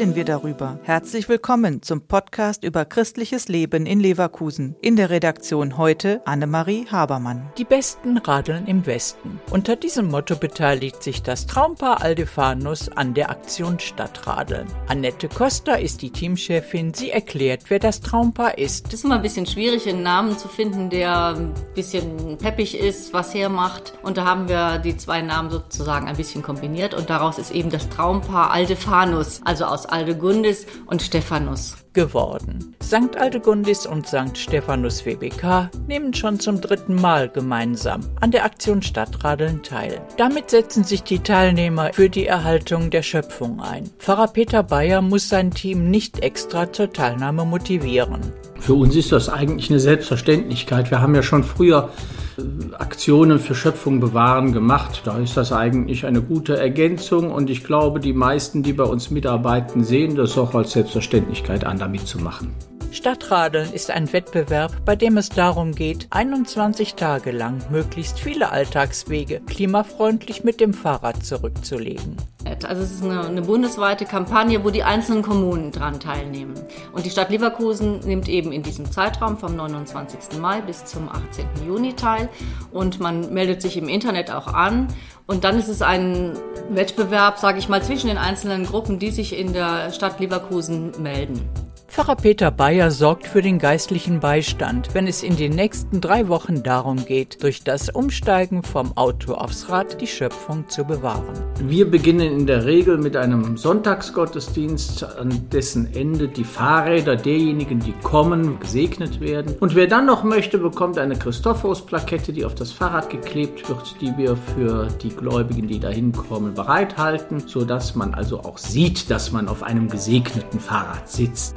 darüber. Herzlich willkommen zum Podcast über christliches Leben in Leverkusen. In der Redaktion heute Annemarie Habermann. Die Besten radeln im Westen. Unter diesem Motto beteiligt sich das Traumpaar Aldefanus an der Aktion Stadtradeln. Annette Costa ist die Teamchefin. Sie erklärt, wer das Traumpaar ist. Es ist immer ein bisschen schwierig, einen Namen zu finden, der ein bisschen peppig ist, was hermacht. Und da haben wir die zwei Namen sozusagen ein bisschen kombiniert und daraus ist eben das Traumpaar Aldefanus, also aus Aldegundis und Stephanus geworden. St. Aldegundis und St. Stephanus WBK nehmen schon zum dritten Mal gemeinsam an der Aktion Stadtradeln teil. Damit setzen sich die Teilnehmer für die Erhaltung der Schöpfung ein. Pfarrer Peter Bayer muss sein Team nicht extra zur Teilnahme motivieren. Für uns ist das eigentlich eine Selbstverständlichkeit. Wir haben ja schon früher Aktionen für Schöpfung bewahren gemacht. Da ist das eigentlich eine gute Ergänzung und ich glaube, die meisten, die bei uns mitarbeiten, sehen das auch als Selbstverständlichkeit an, da mitzumachen. Stadtradeln ist ein Wettbewerb, bei dem es darum geht, 21 Tage lang möglichst viele Alltagswege klimafreundlich mit dem Fahrrad zurückzulegen. Also es ist eine, eine, bundesweite Kampagne, wo die einzelnen Kommunen dran teilnehmen. Und die Stadt Leverkusen nimmt eben in diesem Zeitraum vom 29. Mai bis zum 18. Juni teil. Und man meldet sich im Internet auch an. Und dann ist es ein Wettbewerb, sage ich mal, zwischen den einzelnen Gruppen, die sich in der Stadt Leverkusen melden. Pfarrer Peter Bayer sorgt für den geistlichen Beistand, wenn es in den nächsten drei Wochen darum geht, durch das Umsteigen vom Auto aufs Rad die Schöpfung zu bewahren. Wir beginnen in der Regel mit einem Sonntagsgottesdienst, an dessen Ende die Fahrräder derjenigen, die kommen, gesegnet werden. Und wer dann noch möchte, bekommt eine Christophorus-Plakette, die auf das Fahrrad geklebt wird, die wir für die Gläubigen, die da hinkommen, bereithalten, sodass man also auch sieht, dass man auf einem gesegneten Fahrrad sitzt.